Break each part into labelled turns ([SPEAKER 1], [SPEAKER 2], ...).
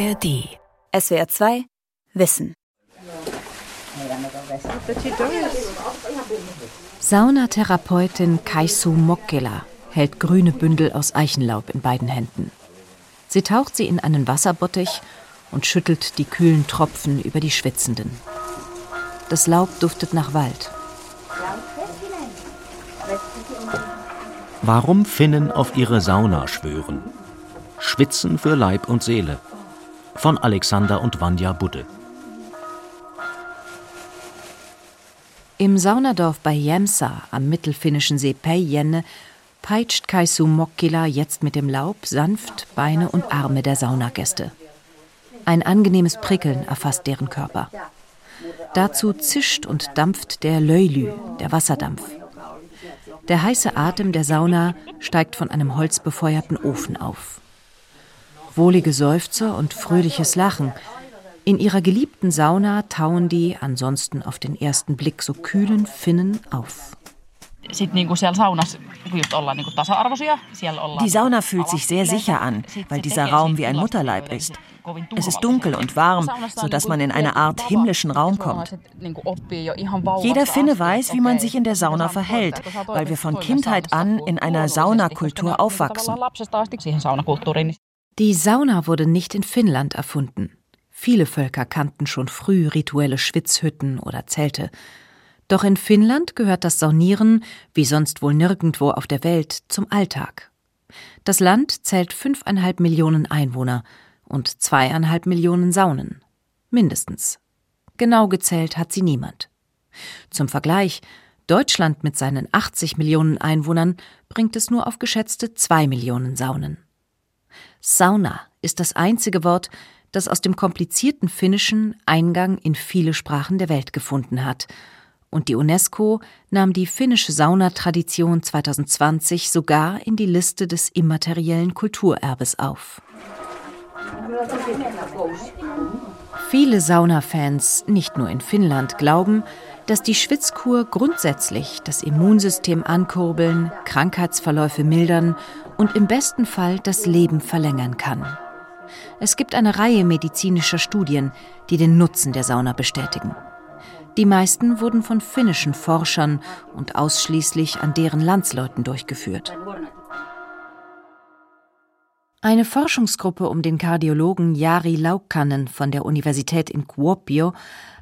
[SPEAKER 1] ARD. SWR 2 Wissen.
[SPEAKER 2] Saunatherapeutin Kaisu Mokkela hält grüne Bündel aus Eichenlaub in beiden Händen. Sie taucht sie in einen Wasserbottich und schüttelt die kühlen Tropfen über die Schwitzenden. Das Laub duftet nach Wald.
[SPEAKER 3] Warum Finnen auf ihre Sauna schwören. Schwitzen für Leib und Seele. Von Alexander und Vanja Budde.
[SPEAKER 2] Im Saunadorf bei Jämsa am mittelfinnischen See Päijänne peitscht Kaisu Mokkila jetzt mit dem Laub sanft Beine und Arme der Saunagäste. Ein angenehmes Prickeln erfasst deren Körper. Dazu zischt und dampft der Löylü, der Wasserdampf. Der heiße Atem der Sauna steigt von einem holzbefeuerten Ofen auf. Wohlige Seufzer und fröhliches Lachen. In ihrer geliebten Sauna tauen die ansonsten auf den ersten Blick so kühlen Finnen auf.
[SPEAKER 4] Die Sauna fühlt sich sehr sicher an, weil dieser Raum wie ein Mutterleib ist. Es ist dunkel und warm, sodass man in eine Art himmlischen Raum kommt. Jeder Finne weiß, wie man sich in der Sauna verhält, weil wir von Kindheit an in einer Saunakultur aufwachsen.
[SPEAKER 2] Die Sauna wurde nicht in Finnland erfunden. Viele Völker kannten schon früh rituelle Schwitzhütten oder Zelte. Doch in Finnland gehört das Saunieren, wie sonst wohl nirgendwo auf der Welt, zum Alltag. Das Land zählt fünfeinhalb Millionen Einwohner und zweieinhalb Millionen Saunen. Mindestens. Genau gezählt hat sie niemand. Zum Vergleich, Deutschland mit seinen 80 Millionen Einwohnern bringt es nur auf geschätzte zwei Millionen Saunen. Sauna ist das einzige Wort, das aus dem komplizierten Finnischen Eingang in viele Sprachen der Welt gefunden hat und die UNESCO nahm die finnische Saunatradition 2020 sogar in die Liste des immateriellen Kulturerbes auf. Viele Saunafans, nicht nur in Finnland, glauben, dass die Schwitzkur grundsätzlich das Immunsystem ankurbeln, Krankheitsverläufe mildern und im besten Fall das Leben verlängern kann. Es gibt eine Reihe medizinischer Studien, die den Nutzen der Sauna bestätigen. Die meisten wurden von finnischen Forschern und ausschließlich an deren Landsleuten durchgeführt. Eine Forschungsgruppe um den Kardiologen Jari Laukkanen von der Universität in Kuopio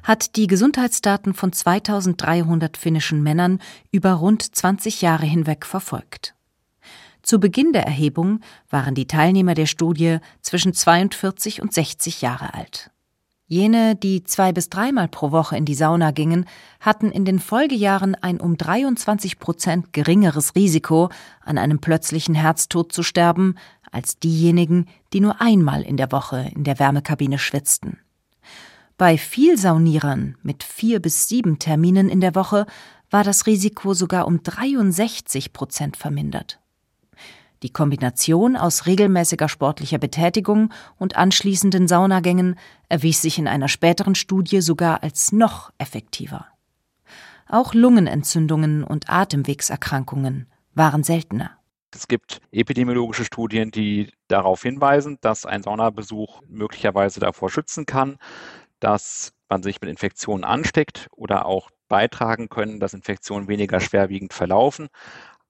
[SPEAKER 2] hat die Gesundheitsdaten von 2300 finnischen Männern über rund 20 Jahre hinweg verfolgt. Zu Beginn der Erhebung waren die Teilnehmer der Studie zwischen 42 und 60 Jahre alt. Jene, die zwei bis dreimal pro Woche in die Sauna gingen, hatten in den Folgejahren ein um 23 Prozent geringeres Risiko, an einem plötzlichen Herztod zu sterben, als diejenigen, die nur einmal in der Woche in der Wärmekabine schwitzten. Bei Vielsaunierern mit vier bis sieben Terminen in der Woche war das Risiko sogar um 63 Prozent vermindert. Die Kombination aus regelmäßiger sportlicher Betätigung und anschließenden Saunagängen erwies sich in einer späteren Studie sogar als noch effektiver. Auch Lungenentzündungen und Atemwegserkrankungen waren seltener.
[SPEAKER 5] Es gibt epidemiologische Studien, die darauf hinweisen, dass ein Saunabesuch möglicherweise davor schützen kann, dass man sich mit Infektionen ansteckt oder auch beitragen können, dass Infektionen weniger schwerwiegend verlaufen.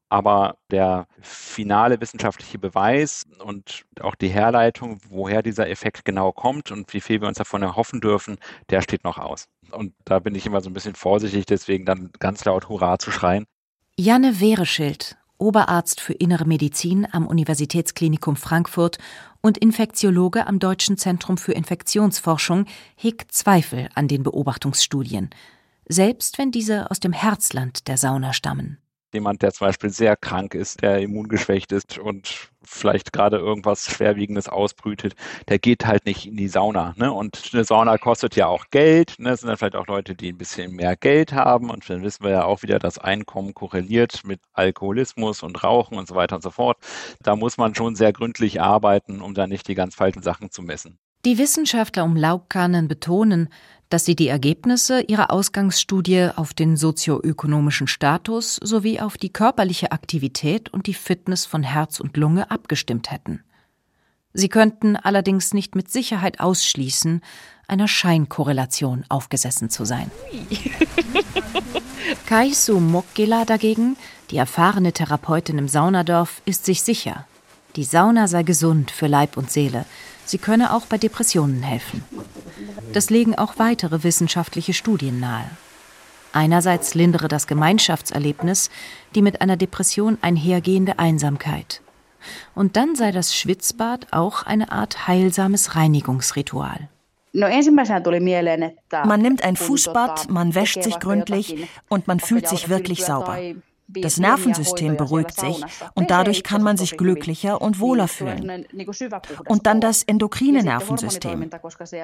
[SPEAKER 5] Aber der finale wissenschaftliche Beweis und auch die Herleitung, woher dieser Effekt genau kommt und wie viel wir uns davon erhoffen dürfen, der steht noch aus. Und da bin ich immer so ein bisschen vorsichtig, deswegen dann ganz laut Hurra zu schreien.
[SPEAKER 2] Janne Wehreschild, Oberarzt für Innere Medizin am Universitätsklinikum Frankfurt und Infektiologe am Deutschen Zentrum für Infektionsforschung, hegt Zweifel an den Beobachtungsstudien, selbst wenn diese aus dem Herzland der Sauna stammen
[SPEAKER 5] jemand, der zum Beispiel sehr krank ist, der immungeschwächt ist und vielleicht gerade irgendwas Schwerwiegendes ausbrütet, der geht halt nicht in die Sauna. Ne? Und eine Sauna kostet ja auch Geld. Ne? Das sind dann vielleicht auch Leute, die ein bisschen mehr Geld haben. Und dann wissen wir ja auch wieder, dass Einkommen korreliert mit Alkoholismus und Rauchen und so weiter und so fort. Da muss man schon sehr gründlich arbeiten, um da nicht die ganz falschen Sachen zu messen.
[SPEAKER 2] Die Wissenschaftler um Laubkannen betonen, dass sie die Ergebnisse ihrer Ausgangsstudie auf den sozioökonomischen Status sowie auf die körperliche Aktivität und die Fitness von Herz und Lunge abgestimmt hätten. Sie könnten allerdings nicht mit Sicherheit ausschließen, einer Scheinkorrelation aufgesessen zu sein. Kaisu Mokkela dagegen, die erfahrene Therapeutin im Saunadorf, ist sich sicher. Die Sauna sei gesund für Leib und Seele. Sie könne auch bei Depressionen helfen. Das legen auch weitere wissenschaftliche Studien nahe. Einerseits lindere das Gemeinschaftserlebnis die mit einer Depression einhergehende Einsamkeit. Und dann sei das Schwitzbad auch eine Art heilsames Reinigungsritual.
[SPEAKER 4] Man nimmt ein Fußbad, man wäscht sich gründlich und man fühlt sich wirklich sauber. Das Nervensystem beruhigt sich und dadurch kann man sich glücklicher und wohler fühlen. Und dann das endokrine Nervensystem.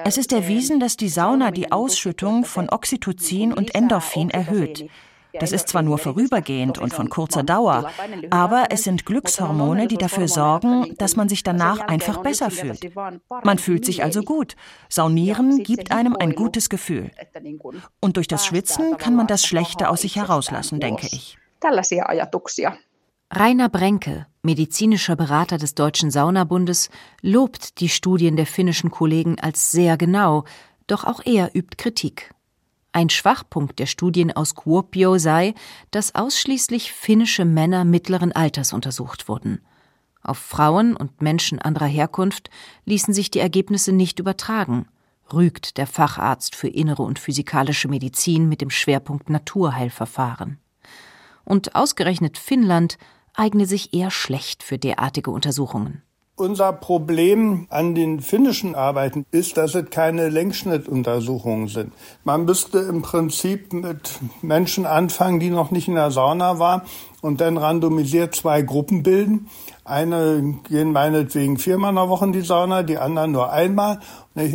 [SPEAKER 4] Es ist erwiesen, dass die Sauna die Ausschüttung von Oxytocin und Endorphin erhöht. Das ist zwar nur vorübergehend und von kurzer Dauer, aber es sind Glückshormone, die dafür sorgen, dass man sich danach einfach besser fühlt. Man fühlt sich also gut. Saunieren gibt einem ein gutes Gefühl. Und durch das Schwitzen kann man das Schlechte aus sich herauslassen, denke ich.
[SPEAKER 2] Rainer Brenke, medizinischer Berater des Deutschen Saunabundes, lobt die Studien der finnischen Kollegen als sehr genau, doch auch er übt Kritik. Ein Schwachpunkt der Studien aus Kuopio sei, dass ausschließlich finnische Männer mittleren Alters untersucht wurden. Auf Frauen und Menschen anderer Herkunft ließen sich die Ergebnisse nicht übertragen, rügt der Facharzt für innere und physikalische Medizin mit dem Schwerpunkt Naturheilverfahren. Und ausgerechnet Finnland eigne sich eher schlecht für derartige Untersuchungen.
[SPEAKER 6] Unser Problem an den finnischen Arbeiten ist, dass es keine Längsschnittuntersuchungen sind. Man müsste im Prinzip mit Menschen anfangen, die noch nicht in der Sauna waren und dann randomisiert zwei Gruppen bilden. Eine gehen meinetwegen viermal in der Woche in die Sauna, die anderen nur einmal.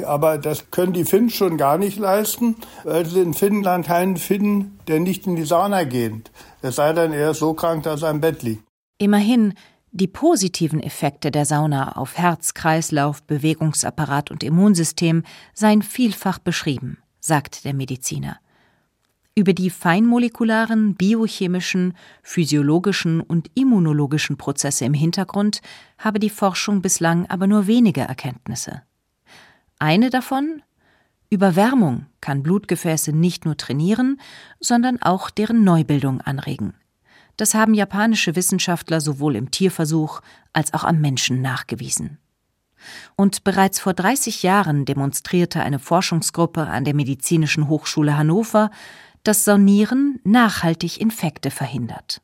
[SPEAKER 6] Aber das können die Finnen schon gar nicht leisten, weil sie in Finnland keinen finden, der nicht in die Sauna geht. Es sei denn, er ist so krank, dass er im Bett liegt.
[SPEAKER 2] Immerhin die positiven Effekte der Sauna auf Herz, Kreislauf, Bewegungsapparat und Immunsystem seien vielfach beschrieben, sagt der Mediziner. Über die feinmolekularen, biochemischen, physiologischen und immunologischen Prozesse im Hintergrund habe die Forschung bislang aber nur wenige Erkenntnisse. Eine davon Überwärmung kann Blutgefäße nicht nur trainieren, sondern auch deren Neubildung anregen. Das haben japanische Wissenschaftler sowohl im Tierversuch als auch am Menschen nachgewiesen. Und bereits vor 30 Jahren demonstrierte eine Forschungsgruppe an der Medizinischen Hochschule Hannover, dass Saunieren nachhaltig Infekte verhindert.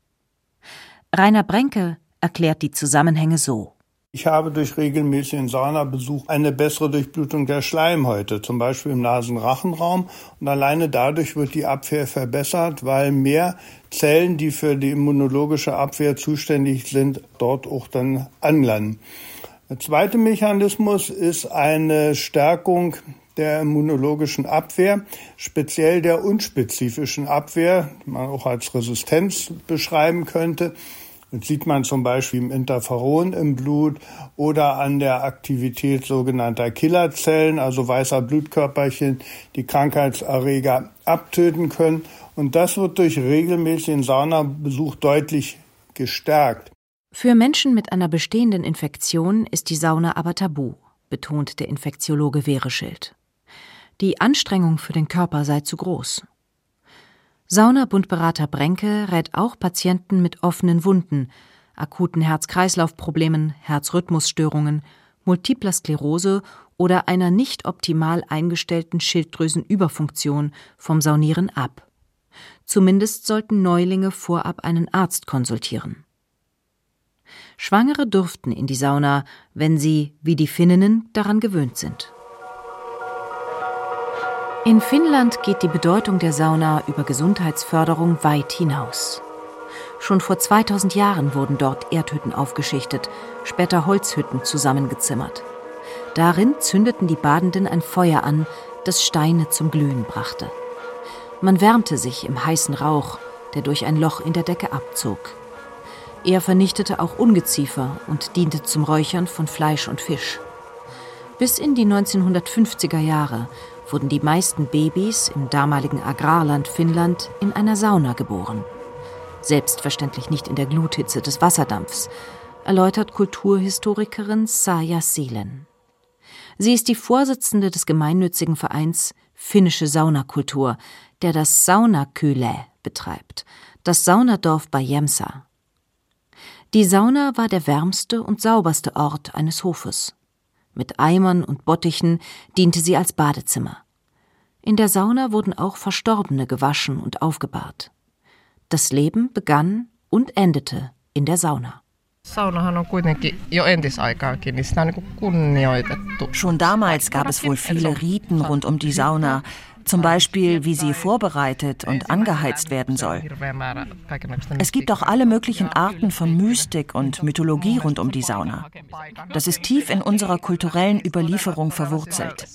[SPEAKER 2] Rainer Brenke erklärt die Zusammenhänge so.
[SPEAKER 6] Ich habe durch regelmäßigen Saunabesuch eine bessere Durchblutung der Schleimhäute, zum Beispiel im Nasenrachenraum. Und alleine dadurch wird die Abwehr verbessert, weil mehr Zellen, die für die immunologische Abwehr zuständig sind, dort auch dann anlanden. Der zweite Mechanismus ist eine Stärkung der immunologischen Abwehr, speziell der unspezifischen Abwehr, die man auch als Resistenz beschreiben könnte. Das sieht man zum Beispiel im Interferon im Blut oder an der Aktivität sogenannter Killerzellen, also weißer Blutkörperchen, die Krankheitserreger abtöten können. Und das wird durch regelmäßigen Saunabesuch deutlich gestärkt.
[SPEAKER 2] Für Menschen mit einer bestehenden Infektion ist die Sauna aber tabu, betont der Infektiologe Wehreschild. Die Anstrengung für den Körper sei zu groß. Saunabundberater Brenke rät auch Patienten mit offenen Wunden, akuten Herz-Kreislauf-Problemen, Herzrhythmusstörungen, multipler Sklerose oder einer nicht optimal eingestellten Schilddrüsenüberfunktion vom Saunieren ab. Zumindest sollten Neulinge vorab einen Arzt konsultieren. Schwangere durften in die Sauna, wenn sie, wie die Finninnen, daran gewöhnt sind. In Finnland geht die Bedeutung der Sauna über Gesundheitsförderung weit hinaus. Schon vor 2000 Jahren wurden dort Erdhütten aufgeschichtet, später Holzhütten zusammengezimmert. Darin zündeten die Badenden ein Feuer an, das Steine zum Glühen brachte. Man wärmte sich im heißen Rauch, der durch ein Loch in der Decke abzog. Er vernichtete auch Ungeziefer und diente zum Räuchern von Fleisch und Fisch. Bis in die 1950er Jahre wurden die meisten Babys im damaligen Agrarland Finnland in einer Sauna geboren. Selbstverständlich nicht in der Gluthitze des Wasserdampfs, erläutert Kulturhistorikerin Saja Seelen. Sie ist die Vorsitzende des gemeinnützigen Vereins Finnische Saunakultur, der das Saunakylä betreibt, das Saunadorf bei Jemsa. Die Sauna war der wärmste und sauberste Ort eines Hofes. Mit Eimern und Bottichen diente sie als Badezimmer. In der Sauna wurden auch Verstorbene gewaschen und aufgebahrt. Das Leben begann und endete in der Sauna.
[SPEAKER 4] Schon damals gab es wohl viele Riten rund um die Sauna, zum Beispiel, wie sie vorbereitet und angeheizt werden soll. Es gibt auch alle möglichen Arten von Mystik und Mythologie rund um die Sauna. Das ist tief in unserer kulturellen Überlieferung verwurzelt.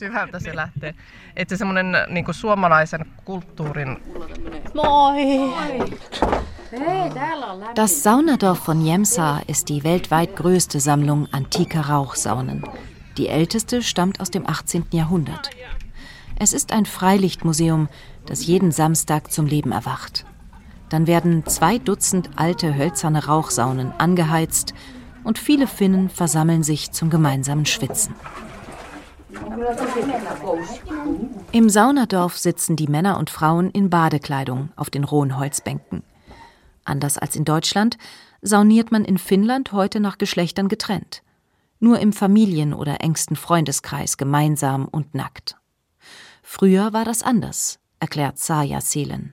[SPEAKER 2] Das Saunadorf von Jemsa ist die weltweit größte Sammlung antiker Rauchsaunen. Die älteste stammt aus dem 18. Jahrhundert. Es ist ein Freilichtmuseum, das jeden Samstag zum Leben erwacht. Dann werden zwei Dutzend alte hölzerne Rauchsaunen angeheizt und viele Finnen versammeln sich zum gemeinsamen Schwitzen. Im Saunadorf sitzen die Männer und Frauen in Badekleidung auf den rohen Holzbänken. Anders als in Deutschland sauniert man in Finnland heute nach Geschlechtern getrennt. Nur im Familien- oder engsten Freundeskreis gemeinsam und nackt. Früher war das anders, erklärt Saja Seelen.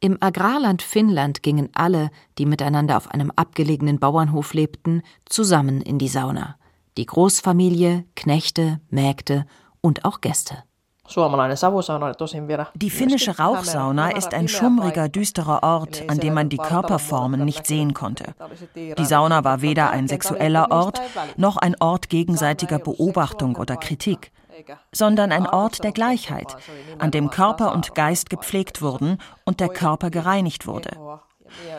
[SPEAKER 2] Im Agrarland Finnland gingen alle, die miteinander auf einem abgelegenen Bauernhof lebten, zusammen in die Sauna. Die Großfamilie, Knechte, Mägde und auch Gäste.
[SPEAKER 4] Die finnische Rauchsauna ist ein schummriger, düsterer Ort, an dem man die Körperformen nicht sehen konnte. Die Sauna war weder ein sexueller Ort noch ein Ort gegenseitiger Beobachtung oder Kritik sondern ein Ort der Gleichheit, an dem Körper und Geist gepflegt wurden und der Körper gereinigt wurde.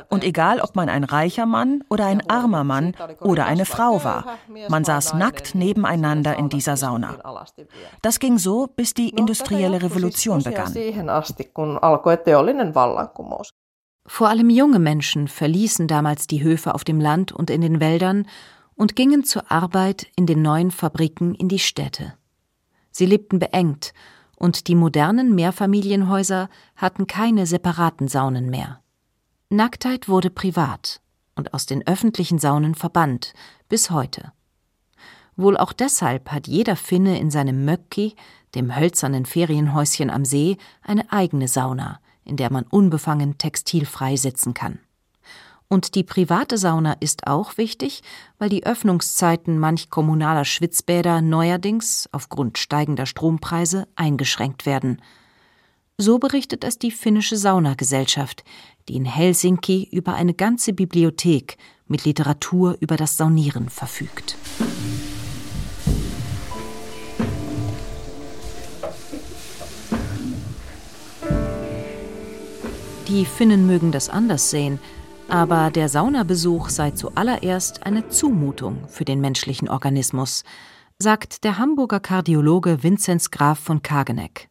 [SPEAKER 4] Und egal, ob man ein reicher Mann oder ein armer Mann oder eine Frau war, man saß nackt nebeneinander in dieser Sauna. Das ging so, bis die industrielle Revolution begann.
[SPEAKER 2] Vor allem junge Menschen verließen damals die Höfe auf dem Land und in den Wäldern und gingen zur Arbeit in den neuen Fabriken in die Städte. Sie lebten beengt, und die modernen Mehrfamilienhäuser hatten keine separaten Saunen mehr. Nacktheit wurde privat und aus den öffentlichen Saunen verbannt, bis heute. Wohl auch deshalb hat jeder Finne in seinem Möcki, dem hölzernen Ferienhäuschen am See, eine eigene Sauna, in der man unbefangen textilfrei sitzen kann. Und die private Sauna ist auch wichtig, weil die Öffnungszeiten manch kommunaler Schwitzbäder neuerdings aufgrund steigender Strompreise eingeschränkt werden. So berichtet es die finnische Saunagesellschaft, die in Helsinki über eine ganze Bibliothek mit Literatur über das Saunieren verfügt. Die Finnen mögen das anders sehen, aber der Saunabesuch sei zuallererst eine Zumutung für den menschlichen Organismus, sagt der Hamburger Kardiologe Vinzenz Graf von Kageneck.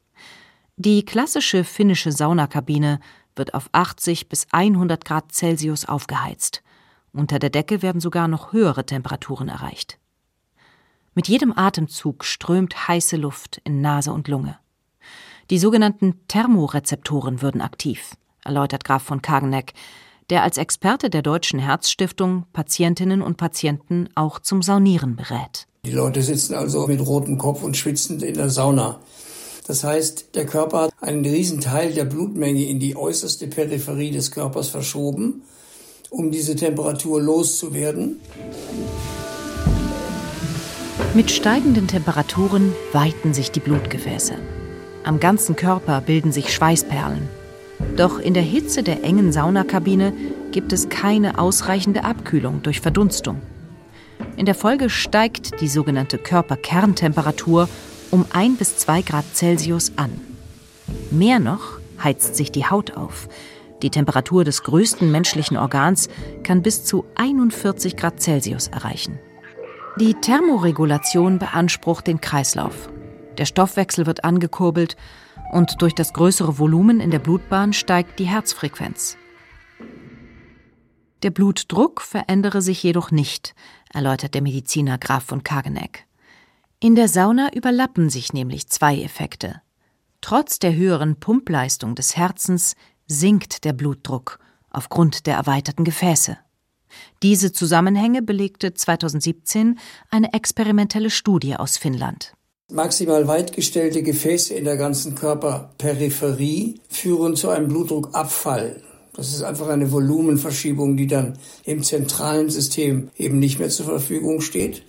[SPEAKER 2] Die klassische finnische Saunakabine wird auf 80 bis 100 Grad Celsius aufgeheizt. Unter der Decke werden sogar noch höhere Temperaturen erreicht. Mit jedem Atemzug strömt heiße Luft in Nase und Lunge. Die sogenannten Thermorezeptoren würden aktiv, erläutert Graf von Kageneck, der als Experte der Deutschen Herzstiftung Patientinnen und Patienten auch zum Saunieren berät.
[SPEAKER 7] Die Leute sitzen also mit rotem Kopf und schwitzend in der Sauna. Das heißt, der Körper hat einen riesen Teil der Blutmenge in die äußerste Peripherie des Körpers verschoben, um diese Temperatur loszuwerden.
[SPEAKER 2] Mit steigenden Temperaturen weiten sich die Blutgefäße. Am ganzen Körper bilden sich Schweißperlen. Doch in der Hitze der engen Saunakabine gibt es keine ausreichende Abkühlung durch Verdunstung. In der Folge steigt die sogenannte Körperkerntemperatur um 1 bis 2 Grad Celsius an. Mehr noch heizt sich die Haut auf. Die Temperatur des größten menschlichen Organs kann bis zu 41 Grad Celsius erreichen. Die Thermoregulation beansprucht den Kreislauf. Der Stoffwechsel wird angekurbelt und durch das größere Volumen in der Blutbahn steigt die Herzfrequenz. Der Blutdruck verändere sich jedoch nicht, erläutert der Mediziner Graf von Kageneck. In der Sauna überlappen sich nämlich zwei Effekte. Trotz der höheren Pumpleistung des Herzens sinkt der Blutdruck aufgrund der erweiterten Gefäße. Diese Zusammenhänge belegte 2017 eine experimentelle Studie aus Finnland.
[SPEAKER 7] Maximal weitgestellte Gefäße in der ganzen Körperperipherie führen zu einem Blutdruckabfall. Das ist einfach eine Volumenverschiebung, die dann im zentralen System eben nicht mehr zur Verfügung steht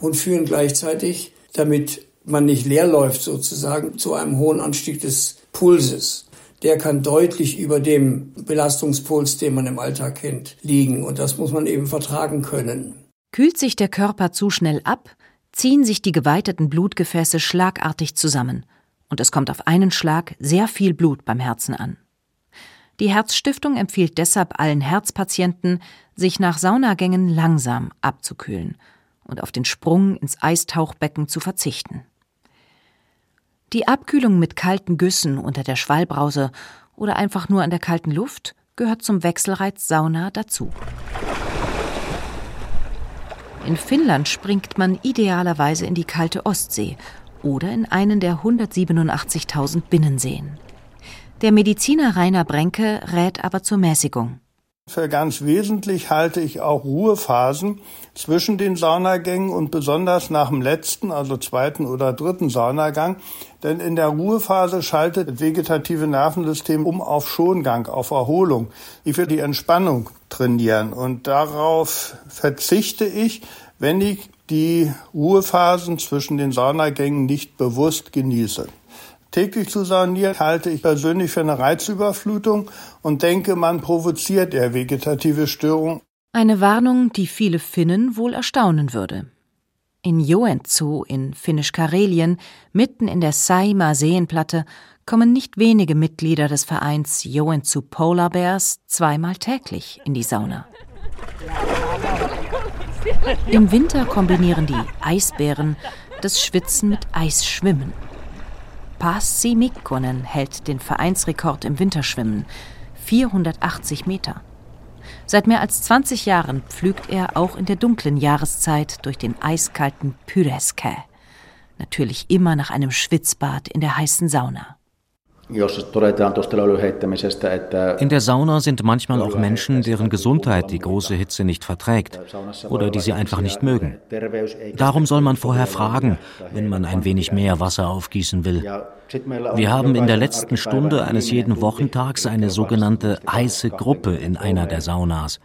[SPEAKER 7] und führen gleichzeitig, damit man nicht leer läuft sozusagen, zu einem hohen Anstieg des Pulses. Der kann deutlich über dem Belastungspuls, den man im Alltag kennt, liegen und das muss man eben vertragen können.
[SPEAKER 2] Kühlt sich der Körper zu schnell ab, ziehen sich die geweiteten Blutgefäße schlagartig zusammen und es kommt auf einen Schlag sehr viel Blut beim Herzen an. Die Herzstiftung empfiehlt deshalb allen Herzpatienten, sich nach Saunagängen langsam abzukühlen und auf den Sprung ins Eistauchbecken zu verzichten. Die Abkühlung mit kalten Güssen unter der Schwallbrause oder einfach nur an der kalten Luft gehört zum Wechselreiz Sauna dazu. In Finnland springt man idealerweise in die kalte Ostsee oder in einen der 187.000 Binnenseen. Der Mediziner Rainer Brenke rät aber zur Mäßigung.
[SPEAKER 6] Für ganz wesentlich halte ich auch Ruhephasen zwischen den Saunagängen und besonders nach dem letzten, also zweiten oder dritten Saunagang. Denn in der Ruhephase schaltet das vegetative Nervensystem um auf Schongang, auf Erholung. Ich will die Entspannung trainieren und darauf verzichte ich, wenn ich die Ruhephasen zwischen den Saunagängen nicht bewusst genieße. Täglich zu saunieren halte ich persönlich für eine Reizüberflutung und denke, man provoziert eher vegetative Störungen.
[SPEAKER 2] Eine Warnung, die viele Finnen wohl erstaunen würde. In Joensuu in Finnisch-Karelien, mitten in der Saimaa Seenplatte, kommen nicht wenige Mitglieder des Vereins Joensuu Polar Bears zweimal täglich in die Sauna. Im Winter kombinieren die Eisbären das Schwitzen mit Eisschwimmen. Pasi Mikkonen hält den Vereinsrekord im Winterschwimmen, 480 Meter. Seit mehr als 20 Jahren pflügt er auch in der dunklen Jahreszeit durch den eiskalten Pyreske. Natürlich immer nach einem Schwitzbad in der heißen Sauna.
[SPEAKER 3] In der Sauna sind manchmal auch Menschen, deren Gesundheit die große Hitze nicht verträgt oder die sie einfach nicht mögen. Darum soll man vorher fragen, wenn man ein wenig mehr Wasser aufgießen will. Wir haben in der letzten Stunde eines jeden Wochentags eine sogenannte heiße Gruppe in einer der Saunas.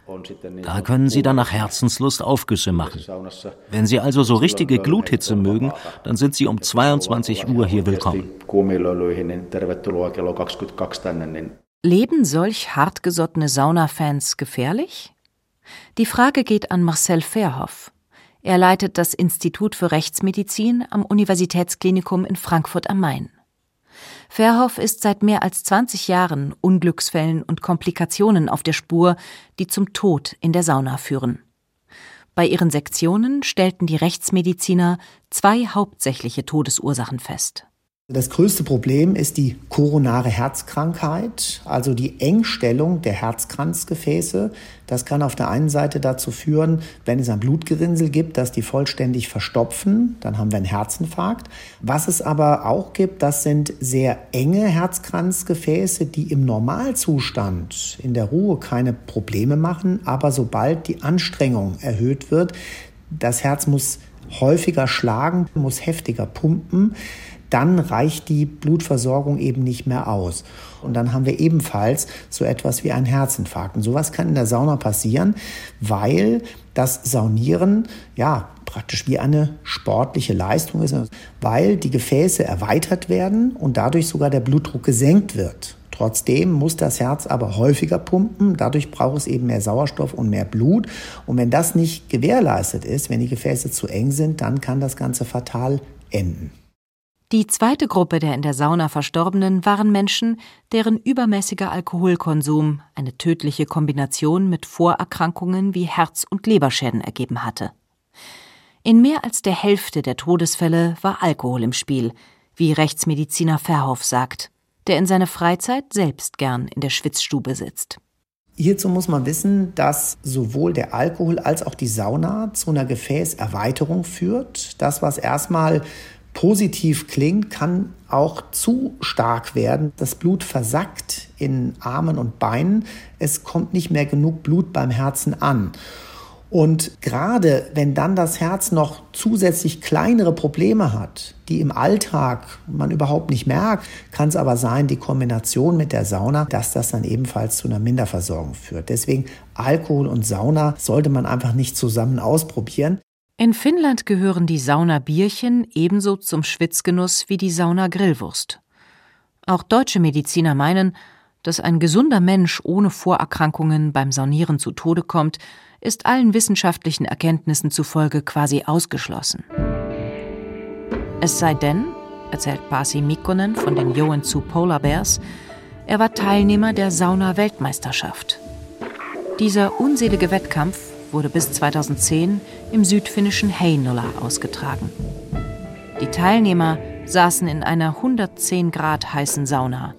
[SPEAKER 3] Da können Sie dann nach Herzenslust Aufgüsse machen. Wenn Sie also so richtige Gluthitze mögen, dann sind Sie um 22 Uhr hier willkommen.
[SPEAKER 2] Leben solch hartgesottene Saunafans gefährlich? Die Frage geht an Marcel Verhoff. Er leitet das Institut für Rechtsmedizin am Universitätsklinikum in Frankfurt am Main. Verhoff ist seit mehr als 20 Jahren Unglücksfällen und Komplikationen auf der Spur, die zum Tod in der Sauna führen. Bei ihren Sektionen stellten die Rechtsmediziner zwei hauptsächliche Todesursachen fest.
[SPEAKER 8] Das größte Problem ist die koronare Herzkrankheit, also die Engstellung der Herzkranzgefäße. Das kann auf der einen Seite dazu führen, wenn es ein Blutgerinnsel gibt, dass die vollständig verstopfen, dann haben wir einen Herzinfarkt. Was es aber auch gibt, das sind sehr enge Herzkranzgefäße, die im Normalzustand in der Ruhe keine Probleme machen, aber sobald die Anstrengung erhöht wird, das Herz muss häufiger schlagen, muss heftiger pumpen dann reicht die Blutversorgung eben nicht mehr aus. Und dann haben wir ebenfalls so etwas wie einen Herzinfarkt. Und sowas kann in der Sauna passieren, weil das Saunieren ja praktisch wie eine sportliche Leistung ist, weil die Gefäße erweitert werden und dadurch sogar der Blutdruck gesenkt wird. Trotzdem muss das Herz aber häufiger pumpen, dadurch braucht es eben mehr Sauerstoff und mehr Blut. Und wenn das nicht gewährleistet ist, wenn die Gefäße zu eng sind, dann kann das Ganze fatal enden.
[SPEAKER 2] Die zweite Gruppe der in der Sauna Verstorbenen waren Menschen, deren übermäßiger Alkoholkonsum eine tödliche Kombination mit Vorerkrankungen wie Herz- und Leberschäden ergeben hatte. In mehr als der Hälfte der Todesfälle war Alkohol im Spiel, wie Rechtsmediziner Verhoff sagt, der in seiner Freizeit selbst gern in der Schwitzstube sitzt.
[SPEAKER 8] Hierzu muss man wissen, dass sowohl der Alkohol als auch die Sauna zu einer Gefäßerweiterung führt. Das, was erstmal positiv klingt, kann auch zu stark werden. Das Blut versackt in Armen und Beinen. Es kommt nicht mehr genug Blut beim Herzen an. Und gerade wenn dann das Herz noch zusätzlich kleinere Probleme hat, die im Alltag man überhaupt nicht merkt, kann es aber sein, die Kombination mit der Sauna, dass das dann ebenfalls zu einer Minderversorgung führt. Deswegen Alkohol und Sauna sollte man einfach nicht zusammen ausprobieren.
[SPEAKER 2] In Finnland gehören die Saunabierchen ebenso zum Schwitzgenuss wie die Sauna-Grillwurst. Auch deutsche Mediziner meinen, dass ein gesunder Mensch ohne Vorerkrankungen beim Saunieren zu Tode kommt, ist allen wissenschaftlichen Erkenntnissen zufolge quasi ausgeschlossen. Es sei denn, erzählt Pasi Mikkonen von den Joensuu Polar Bears, er war Teilnehmer der Sauna-Weltmeisterschaft. Dieser unselige Wettkampf wurde bis 2010 im südfinnischen Heinola ausgetragen. Die Teilnehmer saßen in einer 110 Grad heißen Sauna,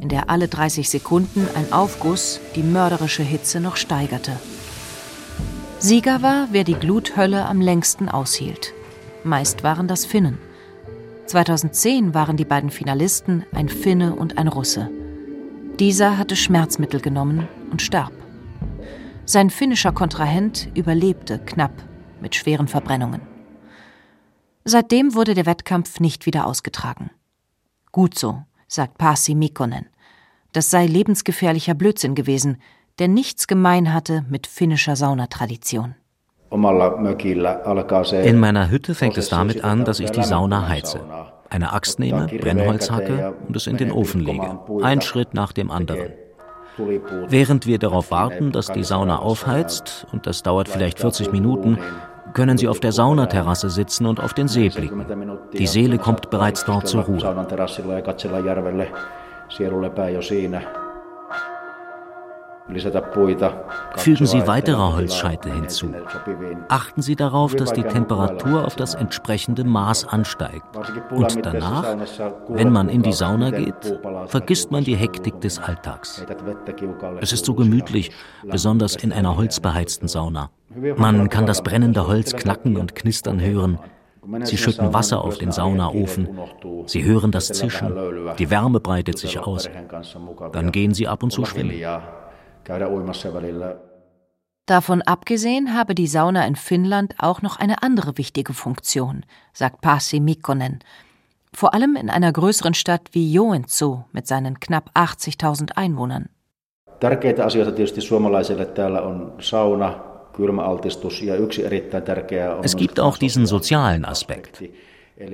[SPEAKER 2] in der alle 30 Sekunden ein Aufguss die mörderische Hitze noch steigerte. Sieger war, wer die Gluthölle am längsten aushielt. Meist waren das Finnen. 2010 waren die beiden Finalisten ein Finne und ein Russe. Dieser hatte Schmerzmittel genommen und starb. Sein finnischer Kontrahent überlebte knapp mit schweren Verbrennungen. Seitdem wurde der Wettkampf nicht wieder ausgetragen. Gut so, sagt Pasi Mikkonen. Das sei lebensgefährlicher Blödsinn gewesen, der nichts gemein hatte mit finnischer Saunatradition.
[SPEAKER 3] In meiner Hütte fängt es damit an, dass ich die Sauna heize. Eine Axt nehme, Brennholz hacke und es in den Ofen lege. Ein Schritt nach dem anderen. Während wir darauf warten, dass die Sauna aufheizt, und das dauert vielleicht 40 Minuten, können Sie auf der Saunaterrasse sitzen und auf den See blicken. Die Seele kommt bereits dort zur Ruhe. Fügen Sie weitere Holzscheite hinzu. Achten Sie darauf, dass die Temperatur auf das entsprechende Maß ansteigt. Und danach, wenn man in die Sauna geht, vergisst man die Hektik des Alltags. Es ist so gemütlich, besonders in einer holzbeheizten Sauna. Man kann das brennende Holz knacken und knistern hören. Sie schütten Wasser auf den Saunaofen. Sie hören das Zischen. Die Wärme breitet sich aus. Dann gehen Sie ab und zu schwimmen.
[SPEAKER 2] Davon abgesehen habe die Sauna in Finnland auch noch eine andere wichtige Funktion, sagt Pasi Mikkonen. Vor allem in einer größeren Stadt wie Joensuu mit seinen knapp 80.000 Einwohnern.
[SPEAKER 3] Tärkeitä asioita tietysti suomalaisille täällä on sauna, es gibt auch diesen sozialen Aspekt.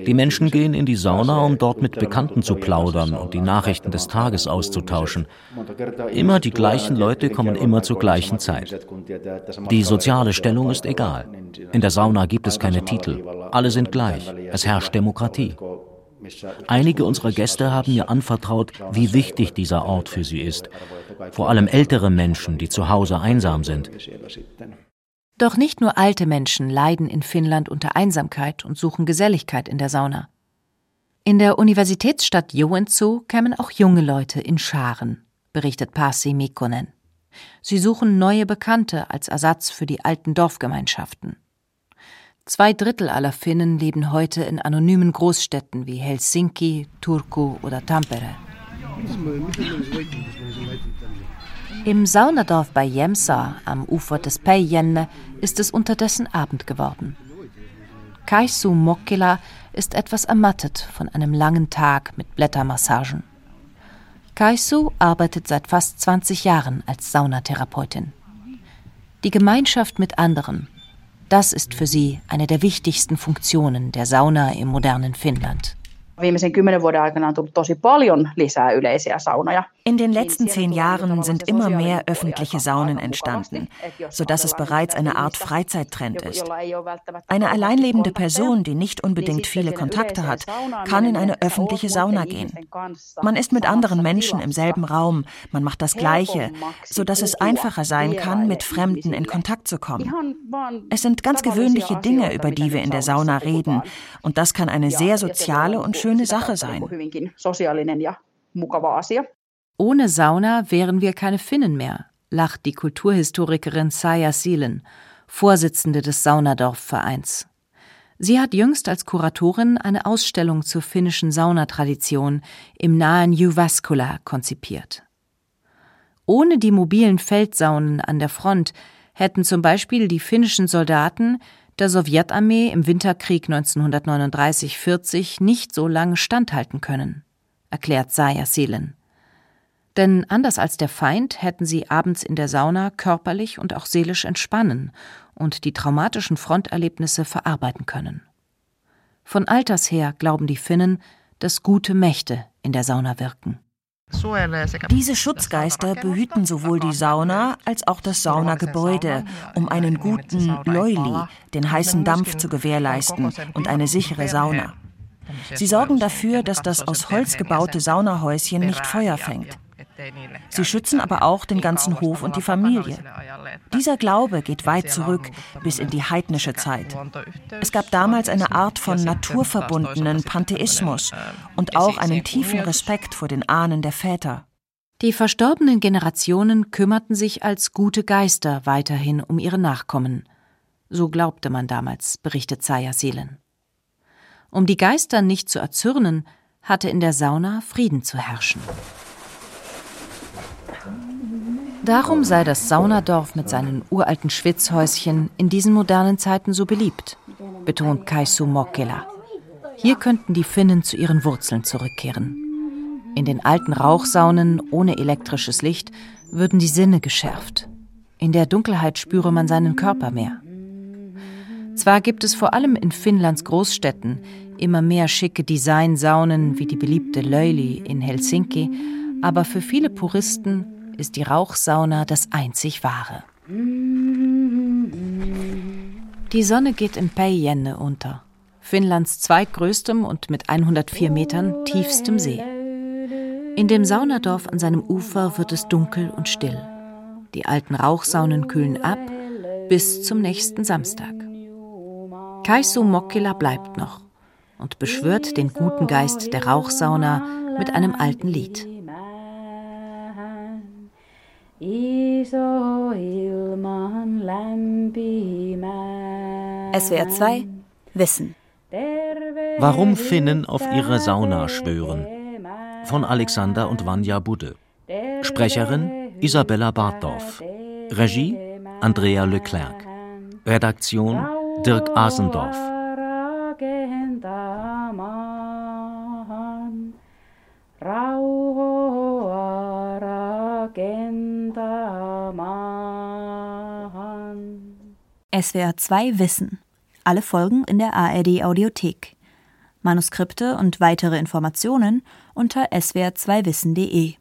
[SPEAKER 3] Die Menschen gehen in die Sauna, um dort mit Bekannten zu plaudern und die Nachrichten des Tages auszutauschen. Immer die gleichen Leute kommen immer zur gleichen Zeit. Die soziale Stellung ist egal. In der Sauna gibt es keine Titel. Alle sind gleich. Es herrscht Demokratie. Einige unserer Gäste haben mir anvertraut, wie wichtig dieser Ort für sie ist. Vor allem ältere Menschen, die zu Hause einsam sind.
[SPEAKER 2] Doch nicht nur alte Menschen leiden in Finnland unter Einsamkeit und suchen Geselligkeit in der Sauna. In der Universitätsstadt Joensuu kämen auch junge Leute in Scharen, berichtet Pasi Mikkonen. Sie suchen neue Bekannte als Ersatz für die alten Dorfgemeinschaften. Zwei Drittel aller Finnen leben heute in anonymen Großstädten wie Helsinki, Turku oder Tampere. Im Saunadorf bei Jemsa am Ufer des Päijänne ist es unterdessen Abend geworden. Kaisu Mokkila ist etwas ermattet von einem langen Tag mit Blättermassagen. Kaisu arbeitet seit fast 20 Jahren als Saunatherapeutin. Die Gemeinschaft mit anderen, das ist für sie eine der wichtigsten Funktionen der Sauna im modernen Finnland.
[SPEAKER 9] Viimeisen kymmenen vuoden aikana on tullut tosi paljon lisää yleisiä saunoja.
[SPEAKER 4] In den letzten zehn Jahren sind immer mehr öffentliche Saunen entstanden, sodass es bereits eine Art Freizeittrend ist. Eine alleinlebende Person, die nicht unbedingt viele Kontakte hat, kann in eine öffentliche Sauna gehen. Man ist mit anderen Menschen im selben Raum, man macht das Gleiche, sodass es einfacher sein kann, mit Fremden in Kontakt zu kommen. Es sind ganz gewöhnliche Dinge, über die wir in der Sauna reden, und das kann eine sehr soziale und schöne Sache sein.
[SPEAKER 2] Ohne Sauna wären wir keine Finnen mehr, lacht die Kulturhistorikerin Saya Seelen, Vorsitzende des Saunadorf-Vereins. Sie hat jüngst als Kuratorin eine Ausstellung zur finnischen Saunatradition im nahen Jyväskylä konzipiert. Ohne die mobilen Feldsaunen an der Front hätten zum Beispiel die finnischen Soldaten der Sowjetarmee im Winterkrieg 1939-40 nicht so lange standhalten können, erklärt Saya Seelen. Denn anders als der Feind hätten sie abends in der Sauna körperlich und auch seelisch entspannen und die traumatischen Fronterlebnisse verarbeiten können. Von alters her glauben die Finnen, dass gute Mächte in der Sauna wirken.
[SPEAKER 4] Diese Schutzgeister behüten sowohl die Sauna als auch das Saunagebäude, um einen guten Leuli, den heißen Dampf zu gewährleisten und eine sichere Sauna. Sie sorgen dafür, dass das aus Holz gebaute Saunahäuschen nicht Feuer fängt. Sie schützen aber auch den ganzen Hof und die Familie. Dieser Glaube geht weit zurück, bis in die heidnische Zeit. Es gab damals eine Art von naturverbundenen Pantheismus und auch einen tiefen Respekt vor den Ahnen der Väter.
[SPEAKER 2] Die verstorbenen Generationen kümmerten sich als gute Geister weiterhin um ihre Nachkommen. So glaubte man damals, berichtet Zaya Seelen. Um die Geister nicht zu erzürnen, hatte in der Sauna Frieden zu herrschen. Darum sei das Saunadorf mit seinen uralten Schwitzhäuschen in diesen modernen Zeiten so beliebt, betont Kaisu Mokkela. Hier könnten die Finnen zu ihren Wurzeln zurückkehren. In den alten Rauchsaunen ohne elektrisches Licht würden die Sinne geschärft. In der Dunkelheit spüre man seinen Körper mehr. Zwar gibt es vor allem in Finnlands Großstädten immer mehr schicke Designsaunen wie die beliebte Löili in Helsinki, aber für viele Puristen ist die Rauchsauna das einzig wahre. Die Sonne geht in Päijänne unter, Finnlands zweitgrößtem und mit 104 Metern tiefstem See. In dem Saunadorf an seinem Ufer wird es dunkel und still. Die alten Rauchsaunen kühlen ab bis zum nächsten Samstag. Kaisu Mokkila bleibt noch und beschwört den guten Geist der Rauchsauna mit einem alten Lied.
[SPEAKER 1] SWR 2 Wissen.
[SPEAKER 3] Warum Finnen auf ihre Sauna schwören. Von Alexander und Vanja Budde. Sprecherin Isabella Bartdorf. Regie Andrea Leclerc. Redaktion Dirk Asendorf.
[SPEAKER 1] SWR 2 Wissen. Alle Folgen in der ARD Audiothek. Manuskripte und weitere Informationen unter swr2wissen.de